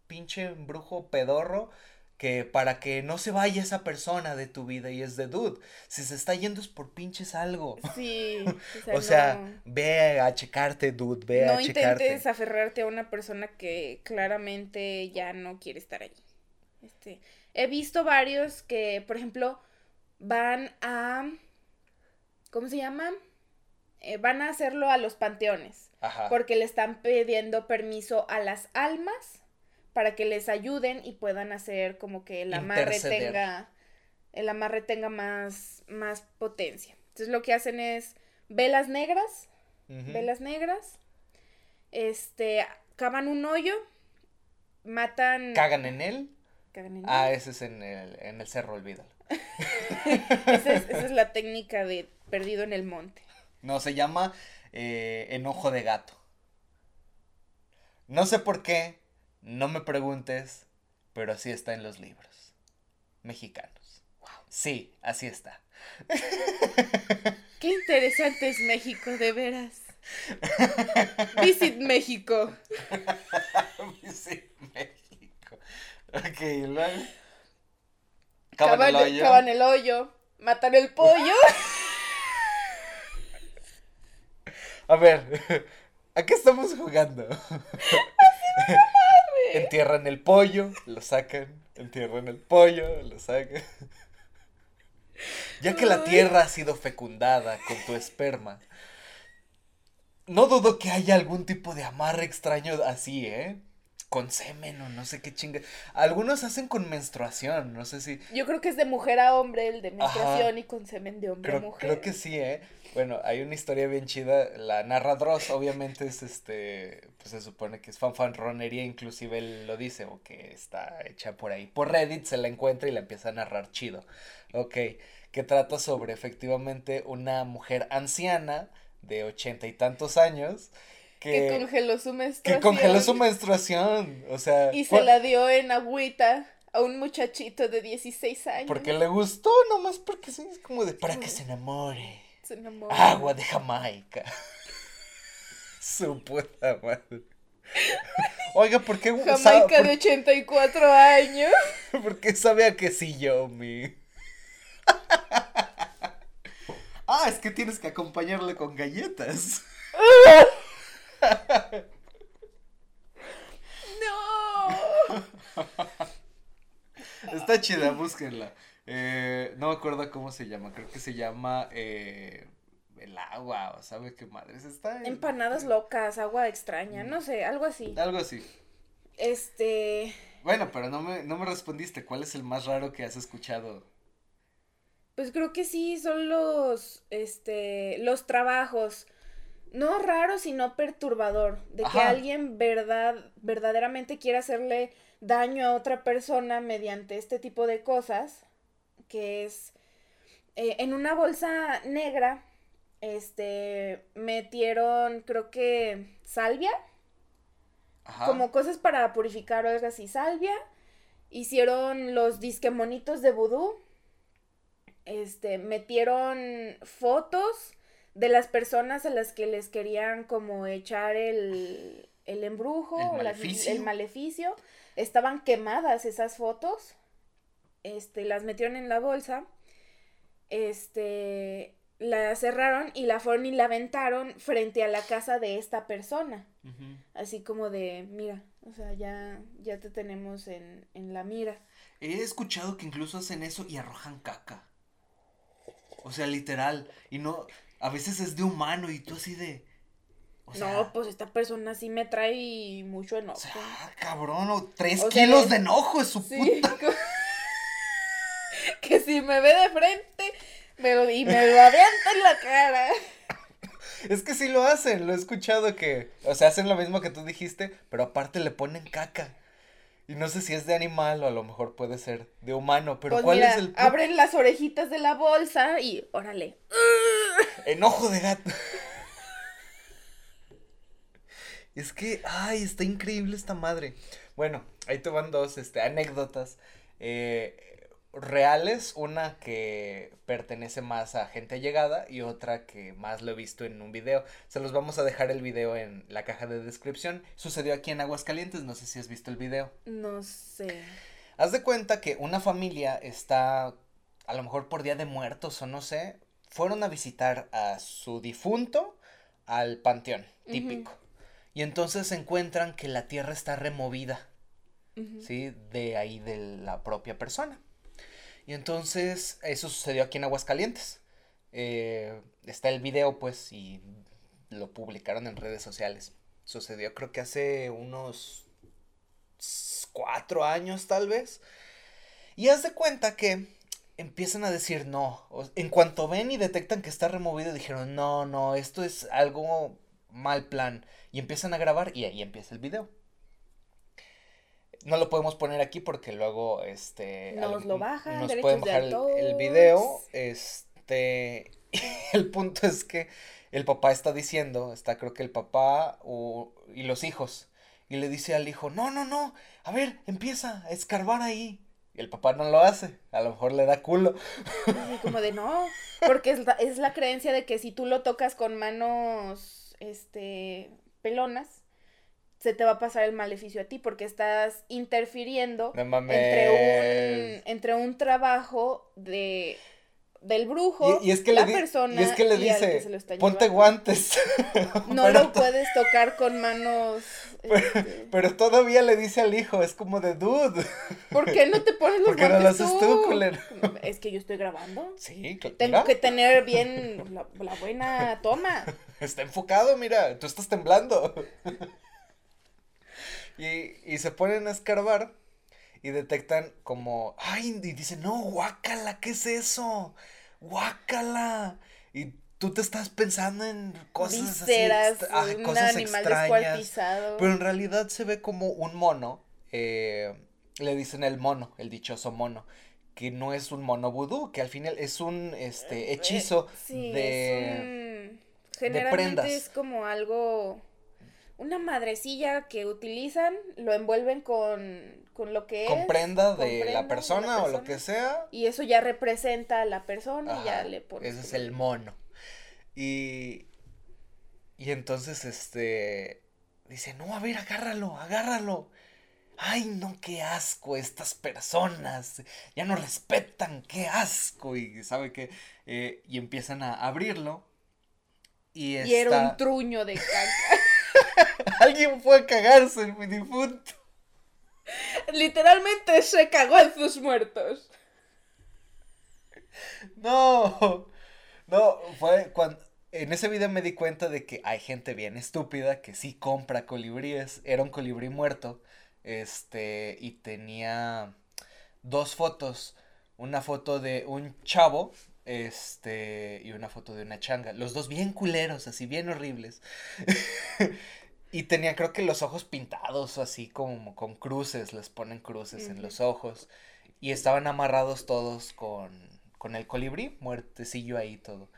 pinche embrujo pedorro que para que no se vaya esa persona de tu vida y es de dude, si se está yendo es por pinches algo. Sí. O sea, no, ve a checarte, dude, ve no a checarte. intentes aferrarte a una persona que claramente ya no quiere estar allí. Este, he visto varios que, por ejemplo, van a. ¿Cómo se llama? Eh, van a hacerlo a los panteones. Ajá. Porque le están pidiendo permiso a las almas para que les ayuden y puedan hacer como que el amarre Interceder. tenga el amarre tenga más más potencia. Entonces lo que hacen es velas negras, velas negras, este cavan un hoyo, matan Cagan en él. cagan en Ah, él. ese es en el, en el cerro, olvídalo. Esa es, esa es la técnica de perdido en el monte. No, se llama eh, enojo de gato. No sé por qué, no me preguntes, pero así está en los libros mexicanos. Sí, así está. Qué interesante es México, de veras. Visit México. sí, México. Ok, luego. Cavan, Cavan el hoyo. el hoyo, matan el pollo. A ver, ¿a qué estamos jugando? Entierran el pollo, lo sacan, entierran el pollo, lo sacan. Ya que la tierra ha sido fecundada con tu esperma, no dudo que haya algún tipo de amarre extraño así, ¿eh? Con semen o no sé qué chinga. Algunos hacen con menstruación, no sé si. Yo creo que es de mujer a hombre, el de menstruación Ajá. y con semen de hombre a mujer. creo que sí, ¿eh? Bueno, hay una historia bien chida. La narra Dross, obviamente es este. Pues se supone que es fanfanronería, inclusive él lo dice, o que está hecha por ahí. Por Reddit se la encuentra y la empieza a narrar chido. Ok, que trata sobre efectivamente una mujer anciana de ochenta y tantos años que, congeló su menstruación. Que congeló su menstruación, o sea. Y se la dio en agüita a un muchachito de 16 años. Porque le gustó, nomás porque sí, es como de para que se enamore. Se. Agua de Jamaica. su puta madre. Oiga, ¿por qué Jamaica de 84 años? ¿Por qué sabe a quesillo, mi? ah, es que tienes que acompañarle con galletas. no. Está chida, búsquenla. Eh, no me acuerdo cómo se llama, creo que se llama eh, el agua, o sabe qué madres está. Empanadas locas, agua extraña, no sé, algo así. Algo así. Este. Bueno, pero no me, no me respondiste, ¿cuál es el más raro que has escuchado? Pues creo que sí, son los, este, los trabajos. No raro, sino perturbador. De que alguien verdad, verdaderamente quiera hacerle daño a otra persona mediante este tipo de cosas. Que es eh, en una bolsa negra este, metieron, creo que, salvia. Como cosas para purificar o algo así, salvia. Hicieron los disquemonitos de vudú. Este, metieron fotos de las personas a las que les querían como echar el, el embrujo, el maleficio. el maleficio. Estaban quemadas esas fotos. Este, las metieron en la bolsa. Este, la cerraron y la fueron y la aventaron frente a la casa de esta persona. Así como de, mira, o sea, ya, ya te tenemos en, en la mira. He escuchado que incluso hacen eso y arrojan caca. O sea, literal. Y no, a veces es de humano y tú así de... no, pues esta persona sí me trae mucho enojo. O sea, cabrón, o tres kilos de enojo es su puta. que si me ve de frente y me lo avienta en la cara. Es que sí lo hacen, lo he escuchado que, o sea, hacen lo mismo que tú dijiste, pero aparte le ponen caca. Y no sé si es de animal o a lo mejor puede ser de humano, pero pues ¿cuál es el Abren las orejitas de la bolsa y órale. Enojo de gato. Es que, ay, está increíble esta madre. Bueno, ahí te van dos este, anécdotas. Eh, reales, una que pertenece más a gente llegada y otra que más lo he visto en un video. Se los vamos a dejar el video en la caja de descripción. Sucedió aquí en Aguascalientes, no sé si has visto el video. No sé. Haz de cuenta que una familia está, a lo mejor por Día de Muertos o no sé, fueron a visitar a su difunto al panteón, típico. Y entonces se encuentran que la tierra está removida, ¿sí? De ahí de la propia persona. Y entonces eso sucedió aquí en Aguascalientes. Eh, está el video pues y lo publicaron en redes sociales. Sucedió creo que hace unos cuatro años tal vez. Y haz de cuenta que empiezan a decir no. En cuanto ven y detectan que está removido, dijeron no, no, esto es algo mal plan. Y empiezan a grabar y ahí empieza el video. No lo podemos poner aquí porque luego este nos lo bajan, nos pueden bajar el, video. Este el punto es que el papá está diciendo, está creo que el papá y los hijos y le dice al hijo, "No, no, no, a ver, empieza a escarbar ahí." Y el papá no lo hace, a lo mejor le da culo. como de no, porque es la, es la creencia de que si tú lo tocas con manos este pelonas se te va a pasar el maleficio a ti porque estás interfiriendo entre un entre un trabajo de del brujo, y, es que la persona y es que le dice, ponte guantes. No lo puedes tocar con manos. Este pero, todavía le dice al hijo, es como de dude. ¿Por qué no te pones los ¿Por qué no lo haces tú, culero? Es que yo estoy grabando. Sí, claro. Tengo que tener bien la, la buena toma. Está enfocado, mira, tú estás temblando. Y, se ponen a escarbar y detectan como, ay, y dicen, no, guácala, ¿qué es eso? Guácala. Y tú te estás pensando en cosas así, ah, un cosas animal extrañas. Pero en realidad se ve como un mono, eh, le dicen el mono, el dichoso mono, que no es un mono vudú, que al final es un este hechizo de, es generalmente es como algo una madrecilla que utilizan, lo envuelven con, con lo que Con es. prenda con de la persona o lo que sea. Y eso ya representa a la persona y ya le pones. Ese es el mono. Y. Y entonces, este. Dice, no, a ver, agárralo, agárralo. Ay, no, qué asco estas personas. Ya no respetan, qué asco. Y sabe que. eh, y empiezan a abrirlo. Y, Y era un truño de caca. Alguien fue a cagarse en mi difunto. Literalmente se cagó en sus muertos. No, no, fue cuando en ese video me di cuenta de que hay gente bien estúpida que sí compra colibríes. Era un colibrí muerto, este, y tenía dos fotos, una foto de un chavo, este, y una foto de una changa. Los dos bien culeros, así bien horribles. Y tenía creo que los ojos pintados, así como con cruces, les ponen cruces en los ojos. Y estaban amarrados todos con, con el colibrí, muertecillo ahí todo.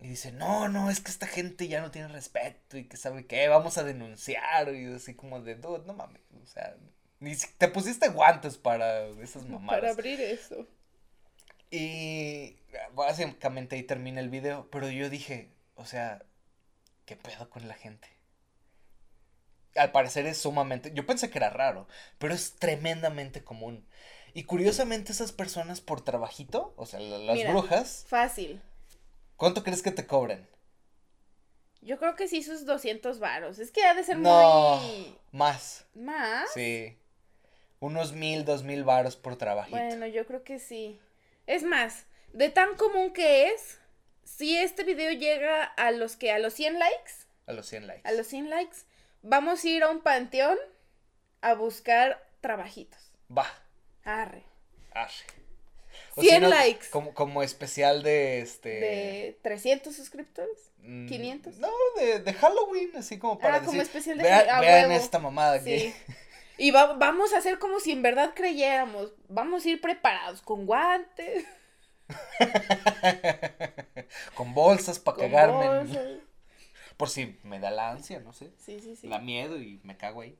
Y dice, no, no, es que esta gente ya no tiene respeto y que sabe qué, vamos a denunciar. Y así como de, dude, no mames, o sea, ni si- te pusiste guantes para esas mamadas. Para abrir eso. Y básicamente ahí termina el video, pero yo dije, o sea, ¿qué pedo con la gente? Al parecer es sumamente, yo pensé que era raro, pero es tremendamente común. Y curiosamente esas personas por trabajito, o sea, la- las Mira. brujas, Fácil. ¿cuánto crees que te cobren? Yo creo que sí sus 200 varos. Es que ha de ser No, muy... más, ¿Más? sí. Unos mil, dos mil varos por trabajito. Bueno, yo creo que sí. Es más, de tan común que es, si este video llega a los que a los 100 likes, A los 100 likes. a los 100 likes, vamos a ir a un panteón a buscar trabajitos. Va, Arre. arre. 100 likes. Como, como especial de este... De 300 suscriptores. Mm, 500. No, de, de Halloween, así como para Ah, como especial de "Vea- Halloween, a vean huevo". esta mamada Sí. que Y va- vamos a hacer como si en verdad creyéramos. Vamos a ir preparados con guantes, con bolsas para cagarme, bolsas. Por si me da la ansia, no sé, Sí, sí, sí. la miedo y me cago ahí.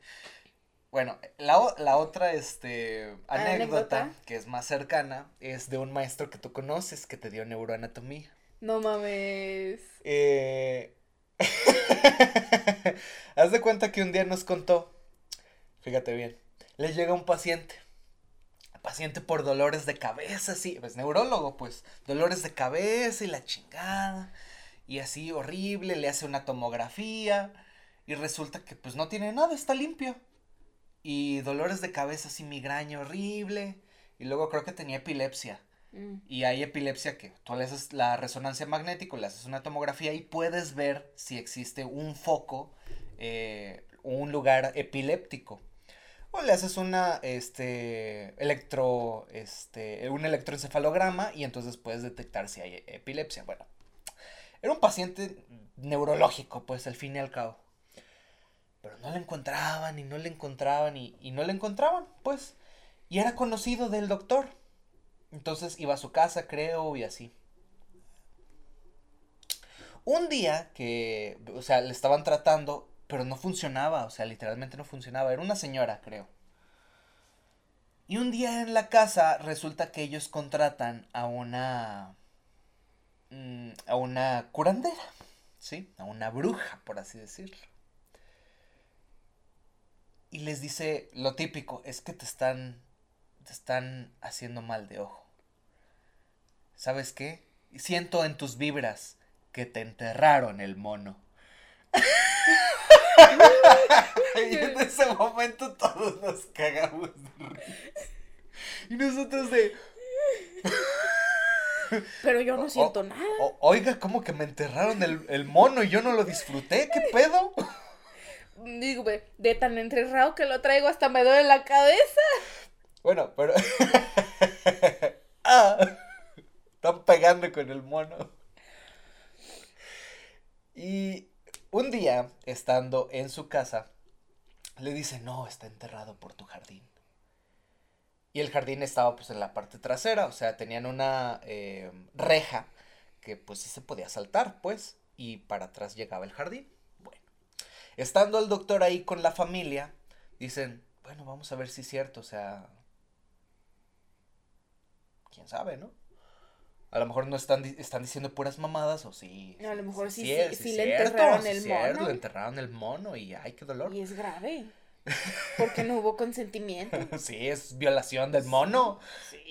Bueno, la, la otra este, anécdota, Anécdota. que es más cercana es de un maestro que tú conoces que te dio neuroanatomía. No mames. Eh... Haz de cuenta que un día nos contó, fíjate bien, le llega un paciente, paciente por dolores de cabeza, sí, pues neurólogo, pues, dolores de cabeza y la chingada, y así horrible, le hace una tomografía, y resulta que pues no tiene nada, está limpio, y dolores de cabeza así, migraña horrible, y luego creo que tenía epilepsia. Mm. Y hay epilepsia que tú le haces la resonancia magnética, le haces una tomografía y puedes ver si existe un foco, eh, un lugar epiléptico. O le haces una, este, electro, este, un electroencefalograma y entonces puedes detectar si hay epilepsia. Bueno, era un paciente neurológico, pues, al fin y al cabo. Pero no le encontraban y no le encontraban y, no le encontraban, pues. Y era conocido del doctor. Entonces iba a su casa, creo, y así. Un día que, o sea, le estaban tratando, pero no funcionaba, o sea, literalmente no funcionaba. Era una señora, creo. Y un día en la casa resulta que ellos contratan a una... mm, a una curandera, ¿sí? A una bruja, por así decirlo. Y les dice lo típico, es que te están te están haciendo mal de ojo. ¿Sabes qué? Siento en tus vibras que te enterraron el mono. y en ese momento todos nos cagamos de risa. Y nosotros de... Pero yo no siento o- nada. o- oiga, ¿cómo que me enterraron el, el mono y yo no lo disfruté? ¿Qué pedo? Digo, de tan enterrado que lo traigo hasta me duele la cabeza. Bueno, pero... ah, están pegando con el mono. Y un día, estando en su casa, le dice, no, está enterrado por tu jardín. Y el jardín estaba pues en la parte trasera, o sea, tenían una eh, reja que pues sí se podía saltar, pues, y para atrás llegaba el jardín. Bueno, Estando el doctor ahí con la familia, dicen, bueno, vamos a ver si es cierto, o sea, quién sabe, ¿no? A lo mejor no están, están diciendo puras mamadas o sí. A lo mejor sí, sí, es- sí le cierto, enterraron el mono. Le enterraron el mono y ay, qué dolor. Y es grave. Porque no hubo consentimiento. Sí, es violación del mono. Sí.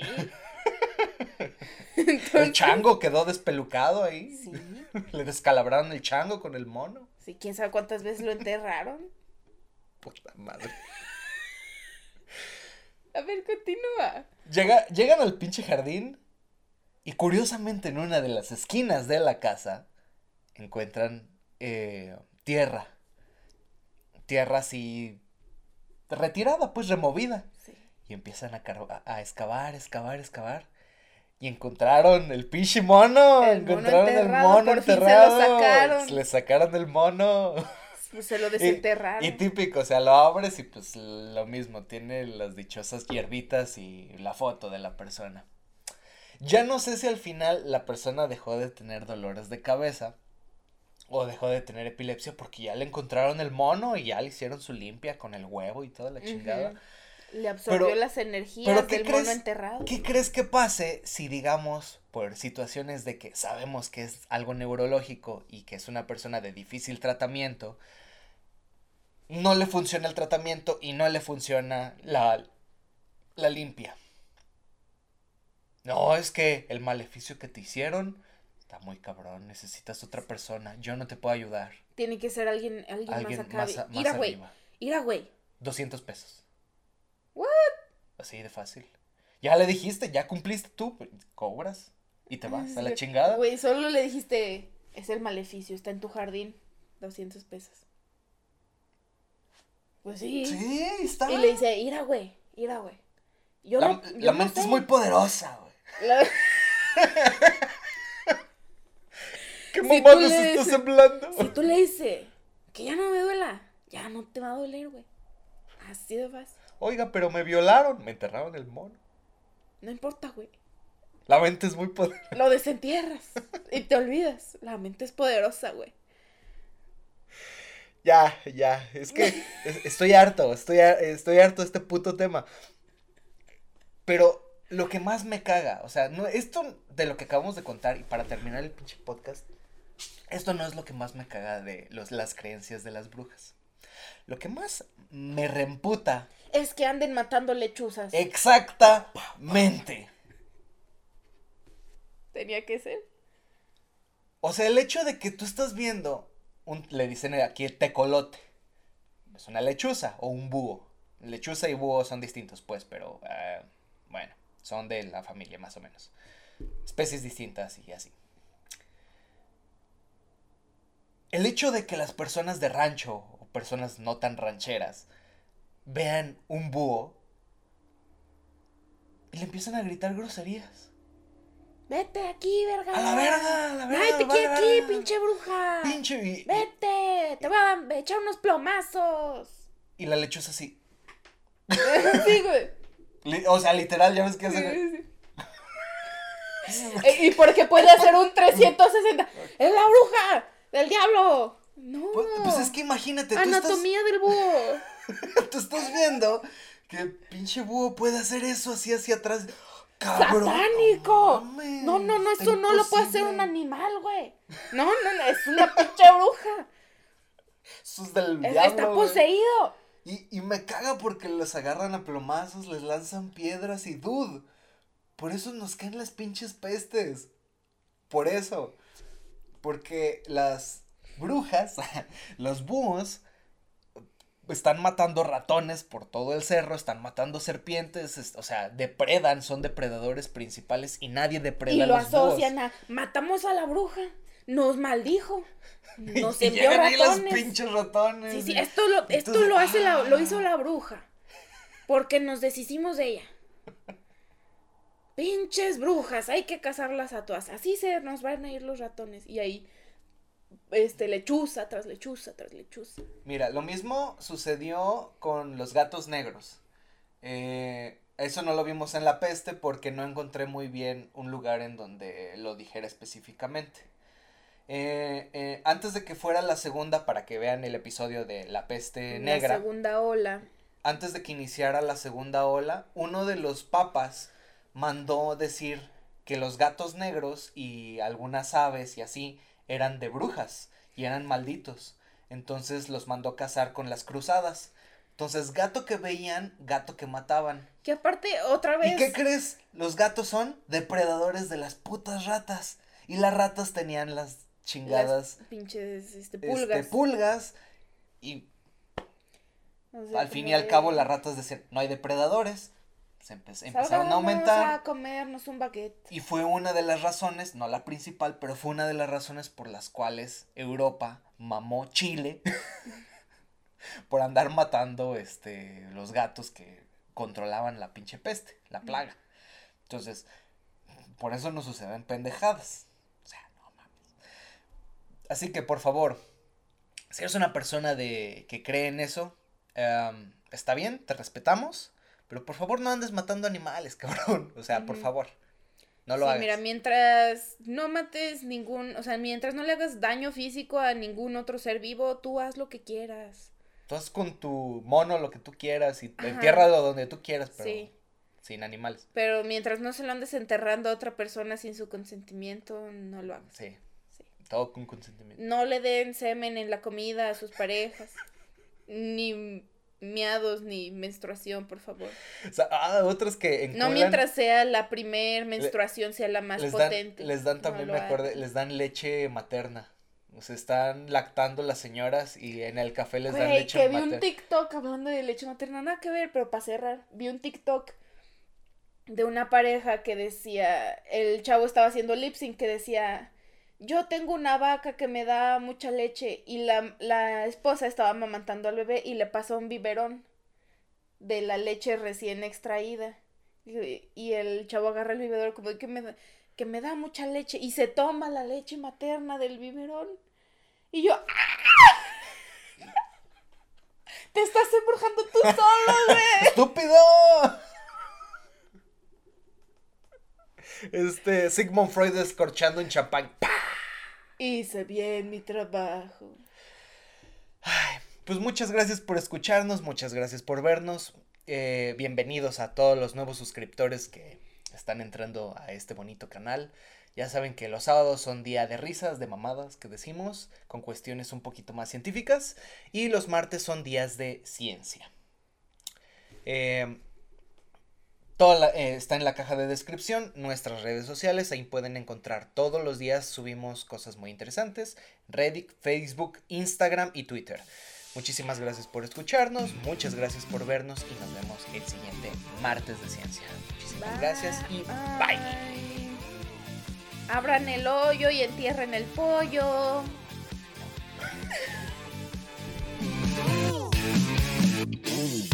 El chango quedó despelucado ahí. sí. Le descalabraron el chango con el mono. Sí, quién sabe cuántas veces lo enterraron. Puta madre. A ver, continúa. Llega, llegan al pinche jardín y curiosamente en una de las esquinas de la casa encuentran eh, tierra. Tierra así retirada, pues removida. Sí. Y empiezan a, a- excavar, excavar, excavar. Y encontraron el pinche mono. El mono encontraron el enterrado, mono por fin se lo enterrado. sacaron. Le sacaron el mono. Pues se lo Y- desenterraron. Y, típico, o sea, lo abres y pues lo mismo, tiene las dichosas hierbitas y la foto de la persona. Ya no sé si al final la persona dejó de tener dolores de cabeza o dejó de tener epilepsia porque ya le encontraron el mono y ya le hicieron su limpia con el huevo y toda la chingada. Le absorbió Pero- las energías pero ¿qué del crees? mono enterrado. ¿Qué crees que pase si, digamos, por situaciones de que sabemos que es algo neurológico y que es una persona de difícil tratamiento, no le funciona el tratamiento y no le funciona la, la limpia? No, es que el maleficio que te hicieron está muy cabrón, necesitas otra persona, yo no te puedo ayudar. Tiene que ser alguien, alguien, Alguien más acá. más, a- más Mira, güey. arriba. Mira, güey. 200 pesos. What? Así de fácil. Ya le dijiste, ya cumpliste tú, cobras y te vas a la chingada. Güey, solo le dijiste, es el maleficio, está en tu jardín, 200 pesos. Pues sí. Sí, está. Y le dice, ira, güey, ira, güey. Yo la no, yo la no mente es sé". muy poderosa, güey. La- ¿Qué Si tú le estás dices- hablando? Si tú le dices que ya no me duela, ya no te va a doler, güey. Así de fácil. Oiga, pero me violaron, me enterraron el mono. No importa, güey. La mente es muy poderosa. Lo desentierras y te olvidas. La mente es poderosa, güey. Ya, ya, es que es- estoy harto, estoy, estoy harto de este puto tema. Pero lo que más me caga, o sea, no, esto de lo que acabamos de contar y para terminar el pinche podcast, esto no es lo que más me caga de los, las creencias de las brujas. Lo que más me reemputa Es que anden matando lechuzas. exactamente. Tenía que ser. O sea, el hecho de que tú estás viendo, un, le dicen aquí el tecolote, es una lechuza o un búho. Lechuza y búho son distintos, pues, pero eh, bueno, son de la familia más o menos. Especies distintas y así. El hecho de que las personas de rancho o personas no tan rancheras vean un búho y le empiezan a gritar groserías. Vete aquí, verga. A la verga, a la verga. Nadie te vale, quiere aquí, verga. pinche bruja. Pinche y- Vete. Te voy a echar unos plomazos. Y la lechuza así. sí, güey. O sea, literal, ya ves que hacen. Sí, sí. Eh, y porque puede hacer un 360. ¡Es la bruja! ¡Del diablo! No. Pues, pues es que imagínate, tú Anatomía del búho. estás, tú estás viendo que el pinche búho puede hacer eso así hacia atrás. Cabrón. ¡Satánico! mames, No, no, no, eso no lo puede hacer un animal, güey. No, no, no, es una pinche bruja. Eso es del Es- diablo, Está güey. poseído. Y, y me caga porque los agarran a plomazos, les lanzan piedras y dude. Por eso nos caen las pinches pestes. Por eso. Porque las brujas, los búhos, están matando ratones por todo el cerro, están matando serpientes, es- o sea, depredan, son depredadores principales y nadie depreda Y a lo búhos. asocian a matamos a la bruja. Nos maldijo. Nos y envió ahí los ratones. pinches ratones. Sí, sí, esto lo, esto lo hace la, lo ah. hizo la bruja. Porque nos deshicimos de ella. Pinches brujas, hay que cazarlas a todas. Así se nos van a ir los ratones. Y ahí, este, lechuza tras lechuza tras lechuza. Mira, lo mismo sucedió con los gatos negros. Eh, eso no lo vimos en la peste porque no encontré muy bien un lugar en donde lo dijera específicamente. Eh, eh, antes de que fuera la segunda, para que vean el episodio de la peste negra. La segunda ola. Antes de que iniciara la segunda ola, uno de los papas mandó decir que los gatos negros y algunas aves y así eran de brujas y eran malditos. Entonces los mandó cazar con las cruzadas. Entonces, gato que veían, gato que mataban. Que aparte, otra vez. ¿Y qué crees? Los gatos son depredadores de las putas ratas. Y las ratas tenían las chingadas. pinches este, pulgas. Este, pulgas. Y al fin y al cabo las ratas decían, no hay depredadores. Se empezaron a aumentar. a comernos un baguette. Y fue una de las razones, no la principal, pero fue una de las razones por las cuales Europa mamó Chile por andar matando este los gatos que controlaban la pinche peste, la plaga. Entonces, por eso no suceden pendejadas. O sea, no mames. Así que por favor, si eres una persona de que cree en eso, em, está bien, te respetamos, pero por favor no andes matando animales, cabrón. O sea, por favor. No lo sí, Mira, mientras no mates ningún, o sea, mientras no le hagas daño físico a ningún otro ser vivo, tú haz lo que quieras. Tú haz con tu mono lo que tú quieras y entiérralo donde tú quieras, pero sin animales. Pero mientras no se lo andes enterrando a otra persona sin su consentimiento, no lo hagas. Sí. sí. Todo con consentimiento. No le den semen en la comida a sus parejas. ni miados ni menstruación, por favor. O sea, ah, otros que No mientras sea la primer menstruación sea la más potente. les dan también, me acuerdo, les dan leche materna. O sea, están lactando las señoras y en el café les dan leche materna. que vi un TikTok hablando de leche materna, nada que ver, pero para cerrar, vi un TikTok de una pareja que decía, el chavo estaba haciendo lip sync que decía, yo tengo una vaca que me da mucha leche y la, la esposa estaba amamantando al bebé y le pasó un biberón de la leche recién extraída. Y, el chavo agarra el biberón como que me, da, que me da mucha leche y se toma la leche materna del biberón. Y yo... Te estás embrujando tú solo, güey. ¡Estúpido! Este, Sigmund Freud escorchando en champán. Hice bien mi trabajo. pues muchas gracias por escucharnos, muchas gracias por vernos. Eh, bienvenidos a todos los nuevos suscriptores que están entrando a este bonito canal. Ya saben que los sábados son día de risas, de mamadas que decimos, con cuestiones un poquito más científicas. Y los martes son días de ciencia. Eh, todo eh, está en la caja de descripción, nuestras redes sociales, ahí pueden encontrar todos los días, subimos cosas muy interesantes, Reddit, Facebook, Instagram y Twitter. Muchísimas gracias por escucharnos, muchas gracias por vernos y nos vemos el siguiente martes de ciencia. Muchísimas gracias y bye. bye. Abran el hoyo y entierren el pollo.